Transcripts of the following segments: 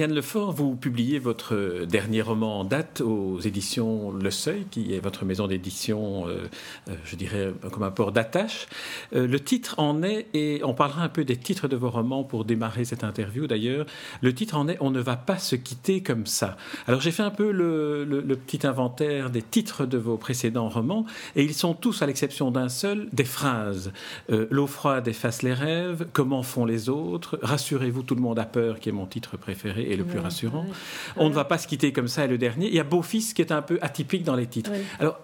Ariane Lefort, vous publiez votre dernier roman en date aux éditions Le Seuil, qui est votre maison d'édition, euh, euh, je dirais, comme un port d'attache. Euh, le titre en est, et on parlera un peu des titres de vos romans pour démarrer cette interview d'ailleurs, le titre en est On ne va pas se quitter comme ça. Alors j'ai fait un peu le, petit inventaire des titres de vos précédents romans, et ils sont tous, à l'exception d'un seul, des phrases. L'eau froide efface les rêves, Comment font les autres, Rassurez-vous, tout le monde a peur, qui est mon titre préféré et le plus rassurant. On ne va pas se quitter comme ça, et le dernier. Il y a Beau-Fils qui est un peu atypique dans les titres. Alors,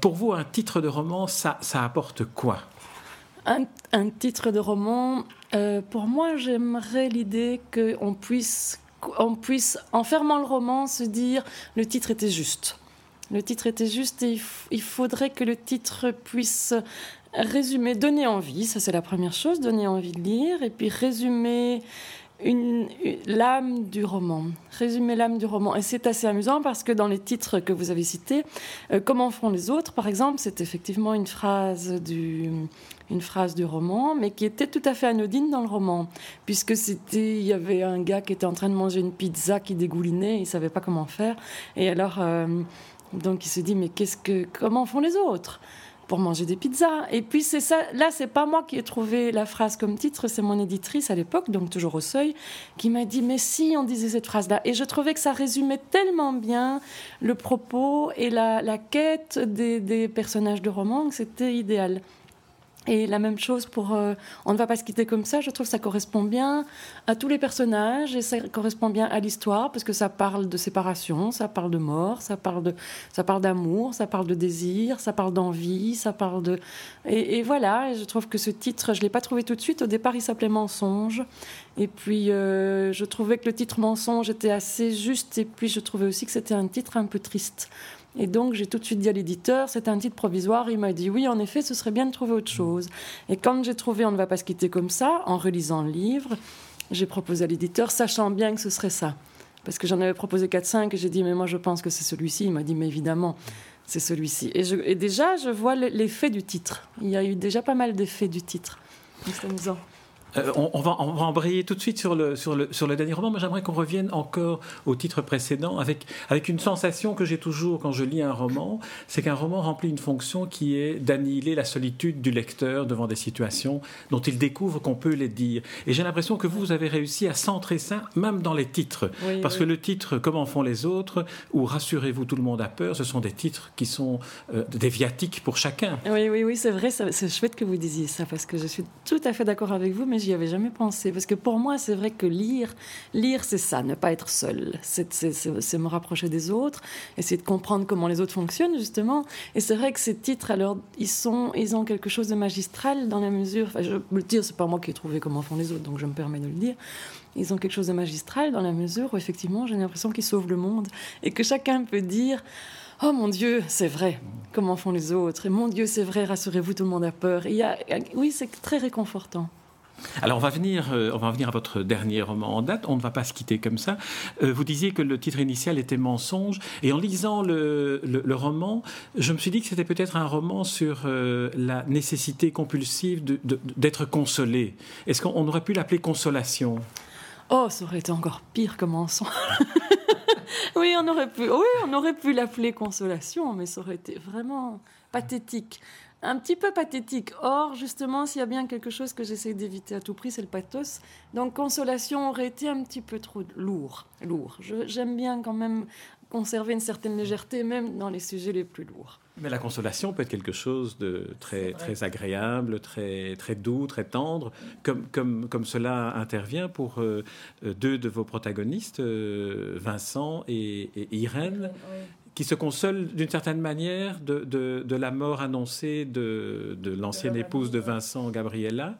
pour vous, un titre de roman, ça, ça apporte quoi? Un, titre de roman, euh, pour moi, j'aimerais l'idée qu'on puisse, on puisse, en fermant le roman, se dire le titre était juste. Le titre était juste et il faudrait que le titre puisse résumer, donner envie, ça c'est la première chose, donner envie de lire, et puis résumer une, l'âme du roman, résumer l'âme du roman. Et c'est assez amusant parce que dans les titres que vous avez cités, euh, Comment font les autres, par exemple, c'est effectivement une phrase du une phrase du roman, mais qui était tout à fait anodine dans le roman, puisque c'était, il y avait un gars qui était en train de manger une pizza qui dégoulinait, il savait pas comment faire, et alors, euh, donc il se dit, mais qu'est-ce que, comment font les autres? Pour manger des pizzas. Et puis c'est ça, là c'est pas moi qui ai trouvé la phrase comme titre, c'est mon éditrice à l'époque, donc toujours au seuil, qui m'a dit mais si on disait cette phrase-là. Et je trouvais que ça résumait tellement bien le propos et la, quête des, des personnages de roman que c'était idéal. Et la même chose pour euh, On ne va pas se quitter comme ça, je trouve que ça correspond bien à tous les personnages et ça correspond bien à l'histoire parce que ça parle de séparation, ça parle de mort, ça parle de ça parle d'amour, ça parle de désir, ça parle d'envie, ça parle de et, voilà, je trouve que ce titre, je l'ai pas trouvé tout de suite. Au départ, il s'appelait Mensonge et puis euh, je trouvais que le titre Mensonge était assez juste et puis je trouvais aussi que c'était un titre un peu triste. Et donc, j'ai tout de suite dit à l'éditeur, c'est un titre provisoire. Il m'a dit, oui, en effet, ce serait bien de trouver autre chose. Et quand j'ai trouvé On ne va pas se quitter comme ça, en relisant le livre, j'ai proposé à l'éditeur, sachant bien que ce serait ça. Parce que j'en avais proposé 4-5 et j'ai dit, mais moi, je pense que c'est celui-ci. Il m'a dit, mais évidemment, c'est celui-ci. Et, déjà, je vois l'effet du titre. Il y a eu déjà pas mal d'effets du titre. C'est amusant. Euh, on, va, on, va, embrayer tout de suite sur le, sur le, sur le dernier roman. Moi, j'aimerais qu'on revienne encore au titre précédent avec, avec une sensation que j'ai toujours quand je lis un roman, c'est qu'un roman remplit une fonction qui est d'annihiler la solitude du lecteur devant des situations dont il découvre qu'on peut les dire. Et j'ai l'impression que vous, vous avez réussi à centrer ça même dans les titres. Parce que le titre Comment font les autres ou Rassurez-vous, tout le monde a peur, ce sont des titres qui sont euh, des viatiques pour chacun. Oui, oui, oui, c'est vrai, c'est chouette que vous disiez ça parce que je suis tout à fait d'accord avec vous, mais j'y avais jamais pensé. Parce que pour moi, c'est vrai que lire, lire, c'est ça, ne pas être seul. C'est me rapprocher des autres, essayer de comprendre comment les autres fonctionnent, justement. Et c'est vrai que ces titres, alors, ils, sont, ils ont quelque chose de magistral dans la mesure. Enfin, je le dire, c'est pas moi qui ai trouvé comment font les autres, donc je me permets de le dire. Ils ont quelque chose de magistral dans la mesure où, effectivement, j'ai l'impression qu'ils sauvent le monde et que chacun peut dire. Oh mon Dieu, c'est vrai. Comment font les autres? Et mon Dieu, c'est vrai. Rassurez-vous, tout le monde a peur. il y a, oui, c'est très réconfortant. Alors on va venir, euh, on va venir à votre dernier roman en date. On ne va pas se quitter comme ça. Euh, vous disiez que le titre initial était Mensonge, et en lisant le, roman, je me suis dit que c'était peut-être un roman sur euh, la nécessité compulsive d'être consolé. Est-ce qu'on aurait pu l'appeler Consolation? Oh, ça aurait été encore pire que Mensonge. oui, on aurait pu, oui, on aurait pu l'appeler Consolation, mais ça aurait été vraiment pathétique un petit peu pathétique. Or, justement, s'il y a bien quelque chose que j'essaie d'éviter à tout prix, c'est le pathos. Donc, consolation aurait été un petit peu trop lourd. lourd. J'aime bien quand même conserver une certaine légèreté, même dans les sujets les plus lourds. Mais la consolation peut être quelque chose de très, très agréable, très, très doux, très tendre, comme, comme, comme cela intervient pour euh, euh, deux de vos protagonistes, euh, Vincent et, et Irène qui se console d'une certaine manière de, de, la mort annoncée de, de l'ancienne épouse de Vincent, Gabriella,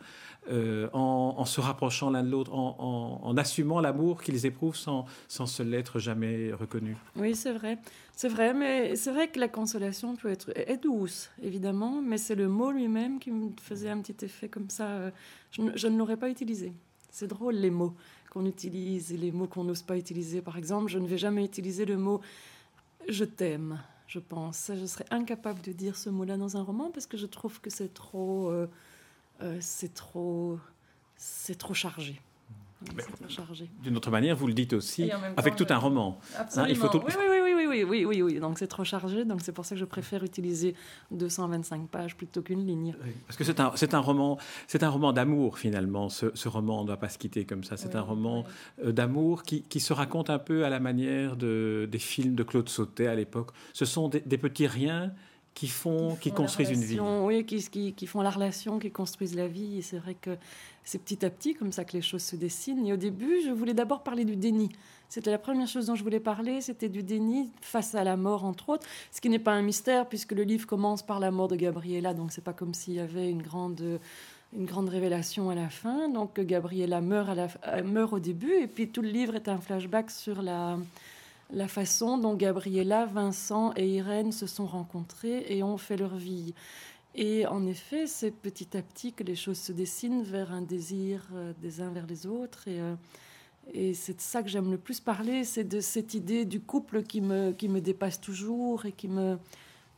euh, en, se rapprochant l'un de l'autre, en, en, assumant l'amour qu'ils éprouvent sans, sans se l'être jamais reconnu. Oui, c'est vrai. C'est vrai, mais c'est vrai que la consolation peut être est douce, évidemment, mais c'est le mot lui-même qui me faisait un petit effet comme ça. Euh, je, je ne l'aurais pas utilisé. C'est drôle les mots qu'on utilise et les mots qu'on n'ose pas utiliser. Par exemple, je ne vais jamais utiliser le mot je t'aime, je pense. Je serais incapable de dire ce mot-là dans un roman parce que je trouve que c'est trop, euh, euh, c'est trop, c'est trop chargé. D'une autre manière, vous le dites aussi avec tout un roman. Hein, il faut tout... oui, oui, oui, oui, oui, Donc c'est trop chargé. Donc c'est pour ça que je préfère utiliser 225 pages plutôt qu'une ligne. parce que c'est un, c'est un roman, c'est un roman d'amour finalement. Ce, ce, roman, on ne doit pas se quitter comme ça. C'est un roman euh, d'amour qui, qui, se raconte un peu à la manière de, des films de Claude Sautet à l'époque. Ce sont des, des petits riens qui font, qui, construisent une vie. Oui, qui, qui, qui, font la relation, qui construisent la vie. Et c'est vrai que c'est petit à petit comme ça que les choses se dessinent. Et au début, je voulais d'abord parler du déni. C'était la première chose dont je voulais parler, c'était du déni face à la mort, entre autres. Ce qui n'est pas un mystère, puisque le livre commence par la mort de Gabriella, donc c'est pas comme s'il y avait une grande une grande révélation à la fin. Donc Gabriella meurt, la, meurt au début, et puis tout le livre est un flashback sur la, la façon dont Gabriella, Vincent et Irène se sont rencontrés et ont fait leur vie. Et en effet, c'est petit à petit que les choses se dessinent vers un désir euh, des uns vers les autres. Et, euh, et c'est de ça que j'aime le plus parler, c'est de cette idée du couple qui me, qui me dépasse toujours et qui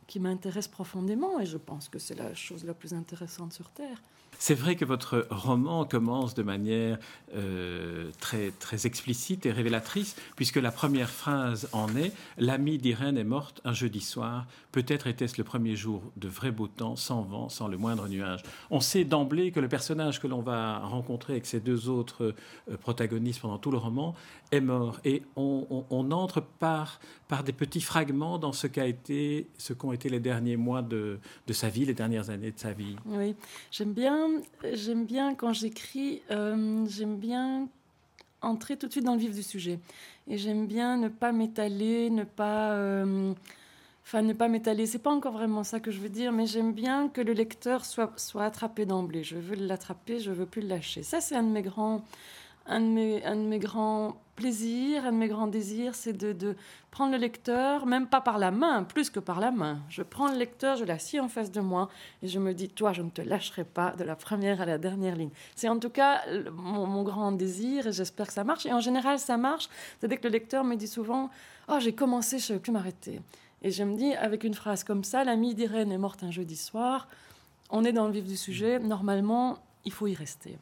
qui m'intéresse profondément. Et je pense que c'est la chose la plus intéressante sur Terre. C'est vrai que votre roman commence de manière euh, très, très explicite et révélatrice, puisque la première phrase en est L'amie d'Irène est morte un jeudi soir. Peut-être était-ce le premier jour de vrai beau temps, sans vent, sans le moindre nuage. On sait d'emblée que le personnage que l'on va rencontrer avec ses deux autres euh, protagonistes pendant tout le roman est mort. Et on, entre par, par des petits fragments dans ce ce qu'ont été les derniers mois de, de sa vie, les dernières années de sa vie. Oui, j'aime bien j'aime bien quand j'écris, euh, j'aime bien entrer tout de suite dans le vif du sujet. Et j'aime bien ne pas m'étaler, ne pas... Euh, enfin, ne pas m'étaler, c'est pas encore vraiment ça que je veux dire, mais j'aime bien que le lecteur soit, soit attrapé d'emblée. Je veux l'attraper, je veux plus le lâcher. Ça, c'est un de mes grands un de mes, un grands plaisirs, un de mes grands désirs, c'est de, prendre le lecteur, même pas par la main, plus que par la main. Je prends le lecteur, je l'assis en face de moi et je me dis, toi, je ne te lâcherai pas de la première à la dernière ligne. C'est en tout cas mon, mon grand désir et j'espère que ça marche. Et en général, ça marche. C'est-à-dire que le lecteur me dit souvent, oh, j'ai commencé, je ne vais plus m'arrêter. Et je me dis, avec une phrase comme ça, l'amie d'Irène est morte un jeudi soir, on est dans le vif du sujet, normalement, il faut y rester.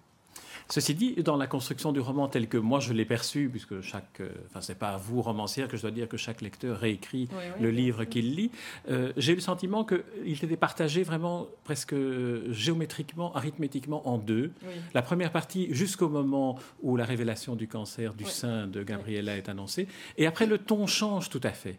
Ceci dit, dans la construction du roman tel que moi je l'ai perçu, puisque chaque, euh, enfin c'est pas à vous romancière que je dois dire que chaque lecteur réécrit le livre qu'il lit, euh, j'ai eu le sentiment qu'il était partagé vraiment presque géométriquement, arithmétiquement en deux. La première partie jusqu'au moment où la révélation du cancer du sein de Gabriella est annoncée, et après le ton change tout à fait.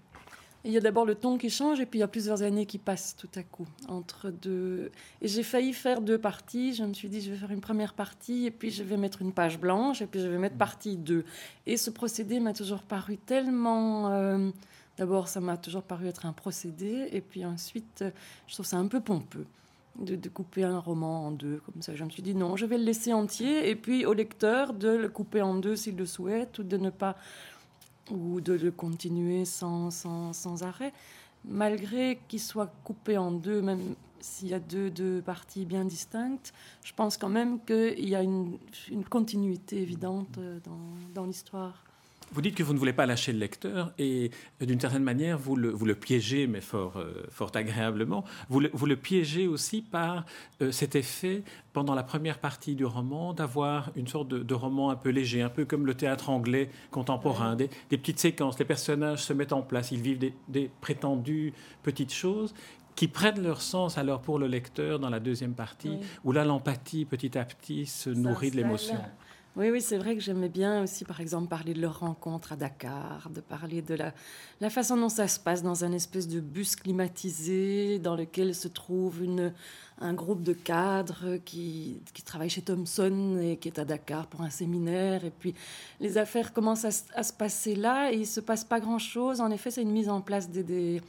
Il y a d'abord le ton qui change et puis il y a plusieurs années qui passent tout à coup entre deux. Et j'ai failli faire deux parties. Je me suis dit, je vais faire une première partie et puis je vais mettre une page blanche et puis je vais mettre partie 2. Et ce procédé m'a toujours paru tellement. Euh, d'abord, ça m'a toujours paru être un procédé et puis ensuite, je trouve ça un peu pompeux. De, de, couper un roman en deux, comme ça. Je me suis dit non, je vais le laisser entier, et puis au lecteur de le couper en deux s'il le souhaite, ou de ne pas ou de le continuer sans, sans, sans arrêt, malgré qu'il soit coupé en deux, même s'il y a deux, deux parties bien distinctes, je pense quand même qu'il y a une, une continuité évidente dans, dans l'histoire. Vous dites que vous ne voulez pas lâcher le lecteur et d'une certaine manière, vous le, vous le piégez, mais fort, euh, fort agréablement. Vous le, vous le, piégez aussi par euh, cet effet, pendant la première partie du roman, d'avoir une sorte de, de, roman un peu léger, un peu comme le théâtre anglais contemporain, des, des, petites séquences. Les personnages se mettent en place, ils vivent des, des prétendues petites choses qui prennent leur sens alors pour le lecteur dans la deuxième partie, où là l'empathie petit à petit se nourrit de l'émotion. Oui, oui, c'est vrai que j'aimais bien aussi, par exemple, parler de leur rencontre à Dakar, de parler de la, façon dont ça se passe dans un espèce de bus climatisé dans lequel se trouve un groupe de cadres qui, travaille chez Thomson et qui est à Dakar pour un séminaire. Et puis les affaires commencent à, se passer là et il se passe pas grand-chose. En effet, c'est une mise en place des, des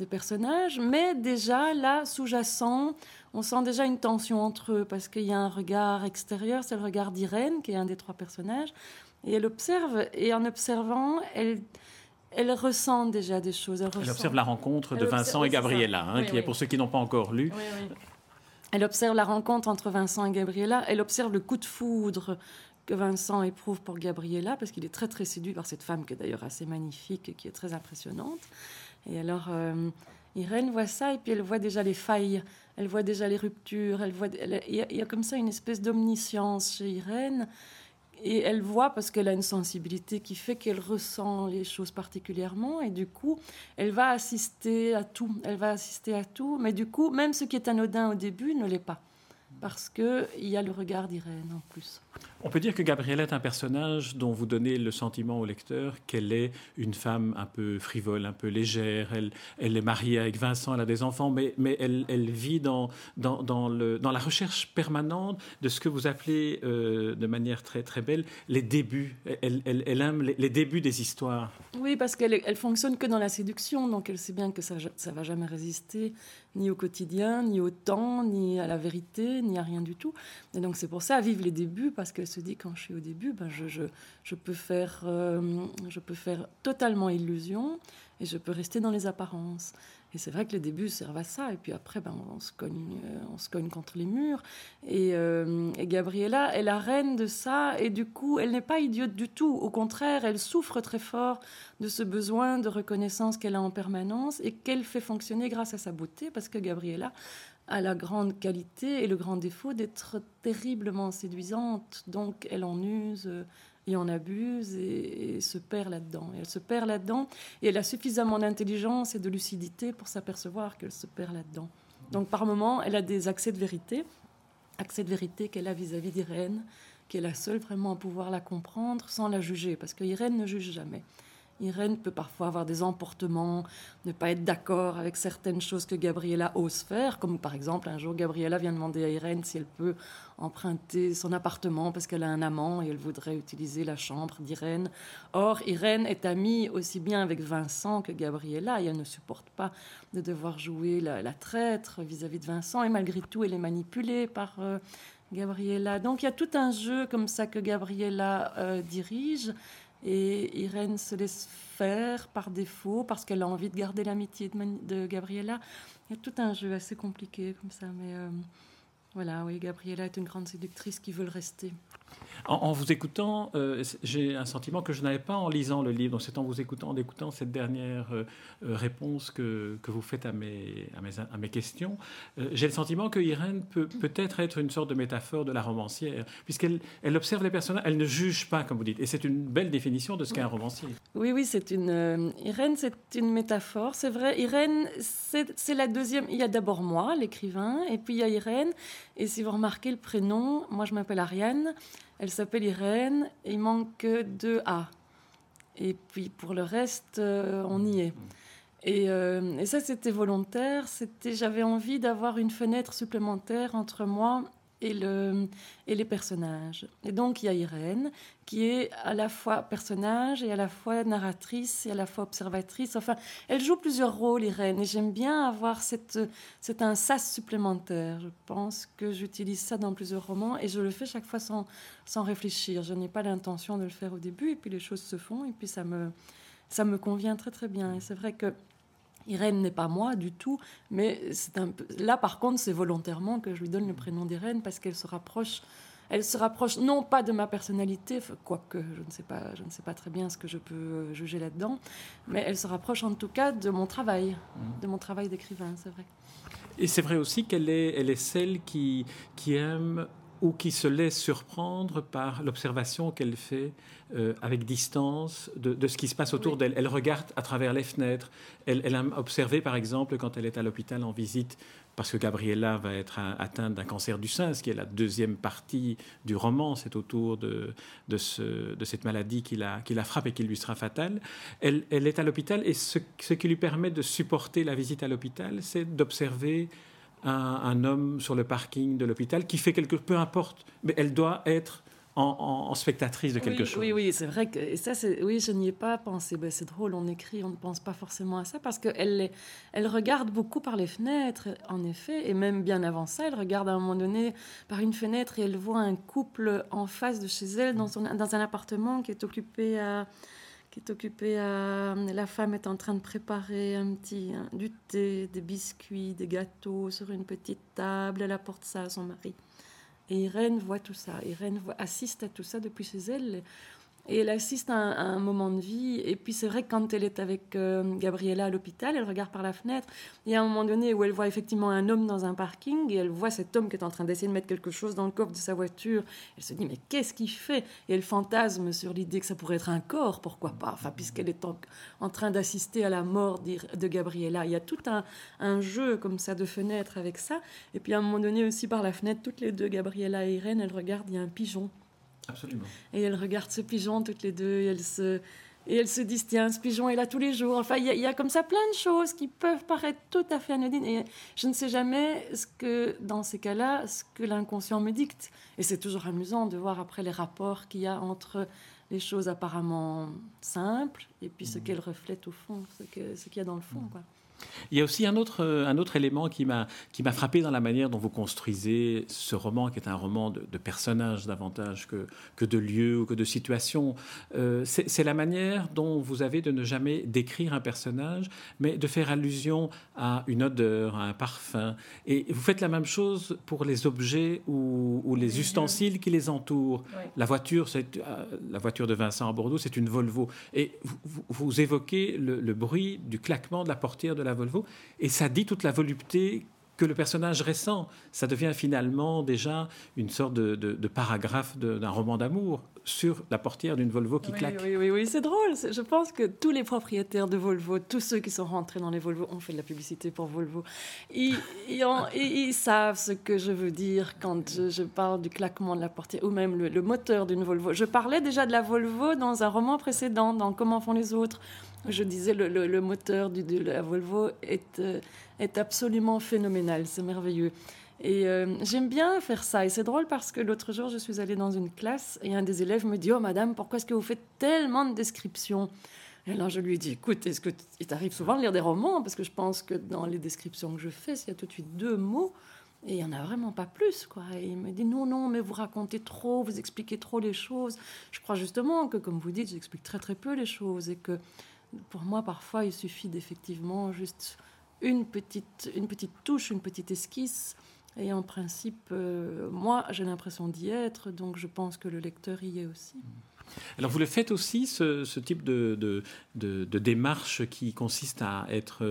de personnages, mais déjà là, sous-jacent, on sent déjà une tension entre eux parce qu'il y a un regard extérieur, c'est le regard d'Irène qui est un des trois personnages, et elle observe, et en observant, elle, elle ressent déjà des choses. Elle, observe la rencontre de Vincent et Gabriella, hein, qui est pour ceux qui n'ont pas encore lu. Elle observe la rencontre entre Vincent et Gabriella, elle observe le coup de foudre que Vincent éprouve pour Gabriella, parce qu'il est très très séduit par cette femme qui est d'ailleurs assez magnifique et qui est très impressionnante. Et alors, euh, Irène voit ça et puis elle voit déjà les failles, elle voit déjà les ruptures, elle voit, il, y a, comme ça une espèce d'omniscience chez Irène. Et elle voit parce qu'elle a une sensibilité qui fait qu'elle ressent les choses particulièrement et du coup, elle va assister à tout. Elle va assister à tout, mais du coup, même ce qui est anodin au début ne l'est pas parce qu'il y a le regard d'Irène en plus. On peut dire que Gabrielle est un personnage dont vous donnez le sentiment au lecteur qu'elle est une femme un peu frivole, un peu légère. Elle, est mariée avec Vincent, elle a des enfants, mais, elle, vit dans, la recherche permanente de ce que vous appelez euh, de manière très, très belle les débuts. Elle, aime les, débuts des histoires. Oui, parce qu'elle elle fonctionne que dans la séduction, donc elle sait bien que ça ne va jamais résister ni au quotidien, ni au temps, ni à la vérité, ni à rien du tout. Et donc c'est pour ça, vivre les débuts, parce qu'elle se dit quand je suis au début, ben je, je, je peux faire, euh, je peux faire totalement illusion et je peux rester dans les apparences. Et c'est vrai que les débuts servent à ça. Et puis après, ben, on, se cogne, euh, on se cogne contre les murs. Et, euh, et, Gabriella est la reine de ça. Et du coup, elle n'est pas idiote du tout. Au contraire, elle souffre très fort de ce besoin de reconnaissance qu'elle a en permanence et qu'elle fait fonctionner grâce à sa beauté. Parce que Gabriella a la grande qualité et le grand défaut d'être terriblement séduisante. Donc, elle en use et en abuse et, se perd là-dedans. Elle se perd là-dedans et elle a suffisamment d'intelligence et de lucidité pour s'apercevoir qu'elle se perd là-dedans. Donc par moments, elle a des accès de vérité, accès de vérité qu'elle a vis-à-vis d'Irène, qui est la seule vraiment à pouvoir la comprendre sans la juger, parce qu'Irène ne juge jamais. Irène peut parfois avoir des emportements, ne pas être d'accord avec certaines choses que Gabriella ose faire, comme par exemple un jour Gabriella vient demander à Irène si elle peut emprunter son appartement parce qu'elle a un amant et elle voudrait utiliser la chambre d'Irène. Or, Irène est amie aussi bien avec Vincent que Gabriella et elle ne supporte pas de devoir jouer la, traître vis-à-vis de Vincent et malgré tout elle est manipulée par... Euh, Gabriella. Donc il y a tout un jeu comme ça que Gabriella euh, dirige et Irène se laisse faire par défaut parce qu'elle a envie de garder l'amitié de, Gabriella. Il y a tout un jeu assez compliqué comme ça, mais euh, voilà, oui, Gabriella est une grande séductrice qui veut le rester. En, vous écoutant, euh, j'ai un sentiment que je n'avais pas en lisant le livre. Donc c'est en vous écoutant, en écoutant cette dernière euh, euh, réponse que, que, vous faites à mes, à mes, questions, j'ai le sentiment que Irène peut peut-être être une sorte de métaphore de la romancière, puisqu'elle elle observe les personnages, elle ne juge pas, comme vous dites. Et c'est une belle définition de ce qu'est un romancier. Oui, oui, c'est une Irène, c'est une métaphore. C'est vrai, Irène, c'est la deuxième. Il y a d'abord moi, l'écrivain, et puis il y a Irène. Et si vous remarquez le prénom, moi je m'appelle Ariane, elle s'appelle Irène, et il manque deux A. Et puis pour le reste, euh, on y est. Et, euh, et ça, c'était volontaire. C'était, j'avais envie d'avoir une fenêtre supplémentaire entre moi et, le, et les personnages. Et donc il y a Irène, qui est à la fois personnage et à la fois narratrice et à la fois observatrice. Enfin, elle joue plusieurs rôles, Irène, et j'aime bien avoir cette, c'est un sas supplémentaire. Je pense que j'utilise ça dans plusieurs romans et je le fais chaque fois sans, sans réfléchir. Je n'ai pas l'intention de le faire au début, et puis les choses se font, et puis ça me, ça me convient très très bien. Et c'est vrai que Irène n'est pas moi du tout, mais c'est un peu... là par contre c'est volontairement que je lui donne le prénom d'Irène parce qu'elle se rapproche, elle se rapproche non pas de ma personnalité, quoique je ne sais pas, je ne sais pas très bien ce que je peux euh, juger là-dedans, mais elle se rapproche en tout cas de mon travail, mmh. de mon travail d'écrivain, c'est vrai. Et c'est vrai aussi qu'elle est, elle est celle qui, qui aime ou qui se laisse surprendre par l'observation qu'elle fait euh, avec distance de, ce qui se passe autour d'elle. Elle regarde à travers les fenêtres. Elle, elle, a observé, par exemple, quand elle est à l'hôpital en visite, parce que Gabriella va être atteinte d'un cancer du sein, ce qui est la deuxième partie du roman, c'est autour de, de, ce, de, cette maladie qui la, qui la, frappe et qui lui sera fatale. Elle, elle est à l'hôpital et ce, ce qui lui permet de supporter la visite à l'hôpital, c'est d'observer un, homme sur le parking de l'hôpital qui fait quelque peu importe, mais elle doit être en, spectatrice de quelque chose. Oui, oui, c'est vrai que et ça, oui, je n'y ai pas pensé. Ben, c'est drôle, on écrit, on ne pense pas forcément à ça parce qu'elle elle regarde beaucoup par les fenêtres, en effet, et même bien avant ça, elle regarde à un moment donné par une fenêtre et elle voit un couple en face de chez elle dans, son, dans un appartement qui est occupé à qui est occupée à... La femme est en train de préparer un petit, du thé, des biscuits, des gâteaux sur une petite table. Elle apporte ça à son mari. Et Irène voit tout ça. Irène assiste à tout ça depuis chez elle. Et elle assiste à un, moment de vie. Et puis c'est vrai que quand elle est avec euh, Gabriella à l'hôpital, elle regarde par la fenêtre. Il y a un moment donné où elle voit effectivement un homme dans un parking et elle voit cet homme qui est en train d'essayer de mettre quelque chose dans le coffre de sa voiture. Elle se dit mais qu'est-ce qu'il fait? Et elle fantasme sur l'idée que ça pourrait être un corps, pourquoi pas? Enfin puisqu'elle est en, train d'assister à la mort de Gabriella. Il y a tout un, jeu comme ça de fenêtre avec ça. Et puis à un moment donné aussi par la fenêtre, toutes les deux, Gabriella et Irène, elles regardent, il y a un pigeon Absolument. Et elles regardent ce pigeon toutes les deux et elles se, et elles se disent tiens, ce pigeon est là tous les jours. Enfin, il y, a comme ça plein de choses qui peuvent paraître tout à fait anodines. Et je ne sais jamais ce que, dans ces cas-là, ce que l'inconscient me dicte. Et c'est toujours amusant de voir après les rapports qu'il y a entre les choses apparemment simples et puis ce mmh. qu'elles reflètent au fond, ce qu'il ce y a dans le fond. Mmh. Quoi. Il y a aussi un autre, un autre élément qui m'a frappé dans la manière dont vous construisez ce roman, qui est un roman de, personnages davantage que, que, de lieux ou que de situations. Euh, c'est la manière dont vous avez de ne jamais décrire un personnage, mais de faire allusion à une odeur, à un parfum. Et vous faites la même chose pour les objets ou, ou les ustensiles qui les entourent. La voiture, euh, la voiture de Vincent à Bordeaux, c'est une Volvo. Et vous, vous évoquez le, le bruit du claquement de la portière de la Volvo, et ça dit toute la volupté que le personnage ressent. Ça devient finalement déjà une sorte de, paragraphe d'un roman d'amour sur la portière d'une Volvo qui claque. Oui, oui, oui, c'est drôle. Je pense que tous les propriétaires de Volvo, tous ceux qui sont rentrés dans les Volvo, ont fait de la publicité pour Volvo. Ils, ils, savent ce que je veux dire quand je, parle du claquement de la portière, ou même le, le moteur d'une Volvo. Je parlais déjà de la Volvo dans un roman précédent, dans Comment font les autres je disais, le, le, moteur de la Volvo est, euh, est absolument phénoménal, c'est merveilleux. Et euh, j'aime bien faire ça. Et c'est drôle parce que l'autre jour, je suis allée dans une classe et un des élèves me dit Oh, madame, pourquoi est-ce que vous faites tellement de descriptions? Et là, je lui dit Écoute, est-ce que il t'arrive souvent de lire des romans? Parce que je pense que dans les descriptions que je fais, il y a tout de suite deux mots. Et il n'y en a vraiment pas plus, quoi. Et il me dit non, non, mais vous racontez trop, vous expliquez trop les choses. Je crois justement que, comme vous dites, j'explique très très peu les choses et que pour moi, parfois, il suffit d'effectivement juste une petite, une petite touche, une petite esquisse. Et en principe, euh, moi, j'ai l'impression d'y être, donc je pense que le lecteur y est aussi. Alors vous le faites aussi, ce, type de, de, démarche qui consiste à être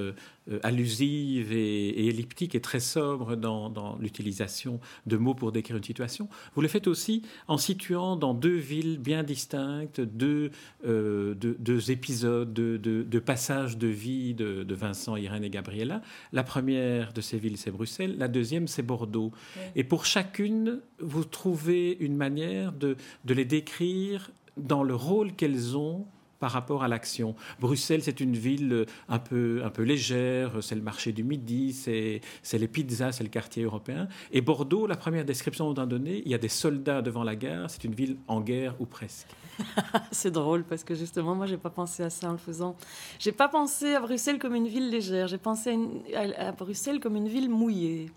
euh, allusive et, elliptique et très sobre dans, l'utilisation de mots pour décrire une situation. Vous le faites aussi en situant dans deux villes bien distinctes, deux, euh, deux, épisodes, deux, passages de vie de, Vincent, Irène et Gabriella. La première de ces villes, c'est Bruxelles. La deuxième, c'est Bordeaux. Et pour chacune, vous trouvez une manière de les décrire dans le rôle qu'elles ont par rapport à l'action. Bruxelles, c'est une ville un peu, un peu légère, c'est le marché du midi, c'est les pizzas, c'est le quartier européen. Et Bordeaux, la première description qu'on a donnée, il y a des soldats devant la gare, c'est une ville en guerre ou presque. c'est drôle parce que justement, moi, j'ai pas pensé à ça en le faisant. J'ai pas pensé à Bruxelles comme une ville légère, j'ai pensé à, Bruxelles comme une ville mouillée.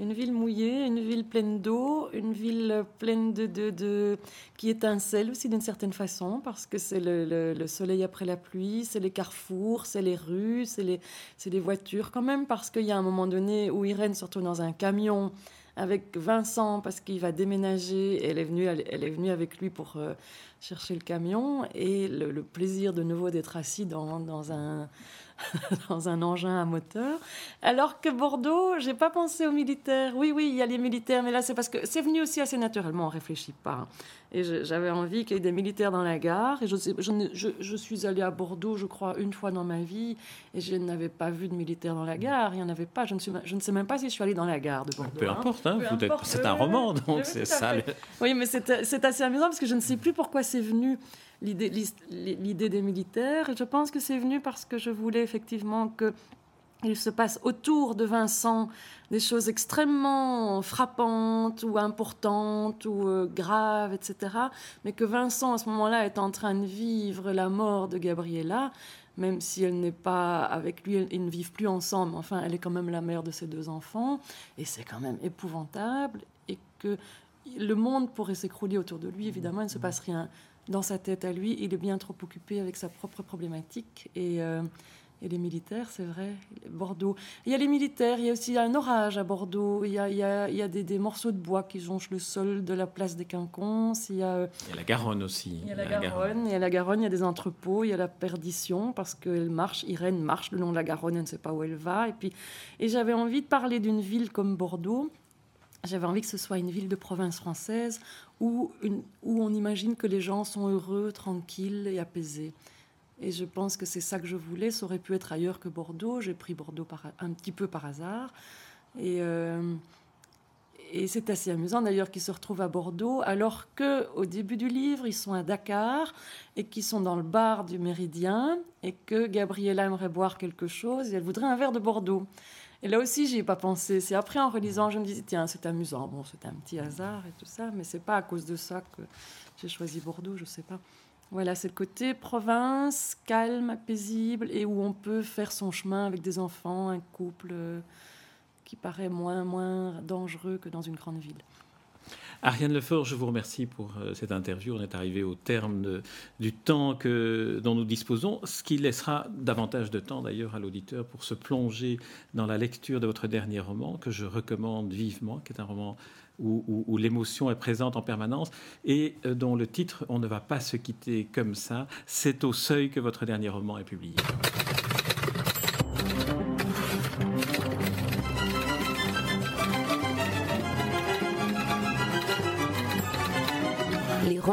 Une ville mouillée, une ville pleine d'eau, une ville pleine de, de, de qui étincelle aussi d'une certaine façon parce que c'est le, le soleil après la pluie, c'est les carrefours, c'est les rues, c'est les, voitures quand même, parce qu'il y a un moment donné où Irène se retrouve dans un camion avec Vincent parce qu'il va déménager. Elle est venue, elle est venue avec lui pour euh, chercher le camion et le, plaisir de nouveau d'être assis dans, dans, un, dans un engin à moteur. Alors que Bordeaux, j'ai pas pensé aux militaires. Oui, oui, il y a les militaires, mais là c'est parce que c'est venu aussi assez naturellement, on réfléchit pas. Et j'avais envie qu'il y ait des militaires dans la gare. Et je, je, je, suis allée à Bordeaux, je crois, une fois dans ma vie, et je n'avais pas vu de militaires dans la gare. Il n'y en avait pas. Je ne, suis, je ne sais même pas si je suis allée dans la gare de Bordeaux. Peu importe, hein, c'est un roman, donc c'est ça. Oui, mais c'est assez amusant parce que je ne sais plus pourquoi c'est venu l'idée des militaires. Je pense que c'est venu parce que je voulais effectivement que il se passe autour de Vincent des choses extrêmement frappantes ou importantes ou euh, graves, etc. Mais que Vincent, à ce moment-là, est en train de vivre la mort de Gabriella, même si elle n'est pas avec lui, ils ne vivent plus ensemble. Enfin, elle est quand même la mère de ses deux enfants, et c'est quand même épouvantable, et que le monde pourrait s'écrouler autour de lui. Évidemment, il ne se passe rien dans sa tête à lui. Il est bien trop occupé avec sa propre problématique. Et, euh, Et les militaires, c'est vrai, Bordeaux. Il y a les militaires, il y a aussi un orage à Bordeaux, il y a, il y a, il y a des, des, morceaux de bois qui jonchent le sol de la place des Quinconces. Il y a, il y a la Garonne aussi. Il y a la, Garonne, Garonne, il y a la Garonne, il y a des entrepôts, il y a la perdition, parce qu'elle marche, Irène marche le long de la Garonne, elle ne sait pas où elle va. Et, puis, et j'avais envie de parler d'une ville comme Bordeaux. J'avais envie que ce soit une ville de province française où, une, où on imagine que les gens sont heureux, tranquilles et apaisés. Et je pense que c'est ça que je voulais. Ça aurait pu être ailleurs que Bordeaux. J'ai pris Bordeaux par, un petit peu par hasard. Et, euh, et c'est assez amusant d'ailleurs qu'ils se retrouvent à Bordeaux, alors qu'au début du livre, ils sont à Dakar et qu'ils sont dans le bar du Méridien et que Gabriella aimerait boire quelque chose et elle voudrait un verre de Bordeaux. Et là aussi, j'y ai pas pensé. C'est après, en relisant, je me disais, tiens, c'est amusant. Bon, c'est un petit hasard et tout ça, mais c'est pas à cause de ça que j'ai choisi Bordeaux, je sais pas. Voilà, c'est le côté province, calme, paisible, et où on peut faire son chemin avec des enfants, un couple euh, qui paraît moins, moins dangereux que dans une grande ville. Ariane Lefort, je vous remercie pour euh, cette interview. On est arrivé au terme du temps que, dont nous disposons, ce qui laissera davantage de temps d'ailleurs à l'auditeur pour se plonger dans la lecture de votre dernier roman, que je recommande vivement, qui est un roman où l'émotion est présente en permanence et euh, dont le titre On ne va pas se quitter comme ça. C'est au seuil que votre dernier roman est publié.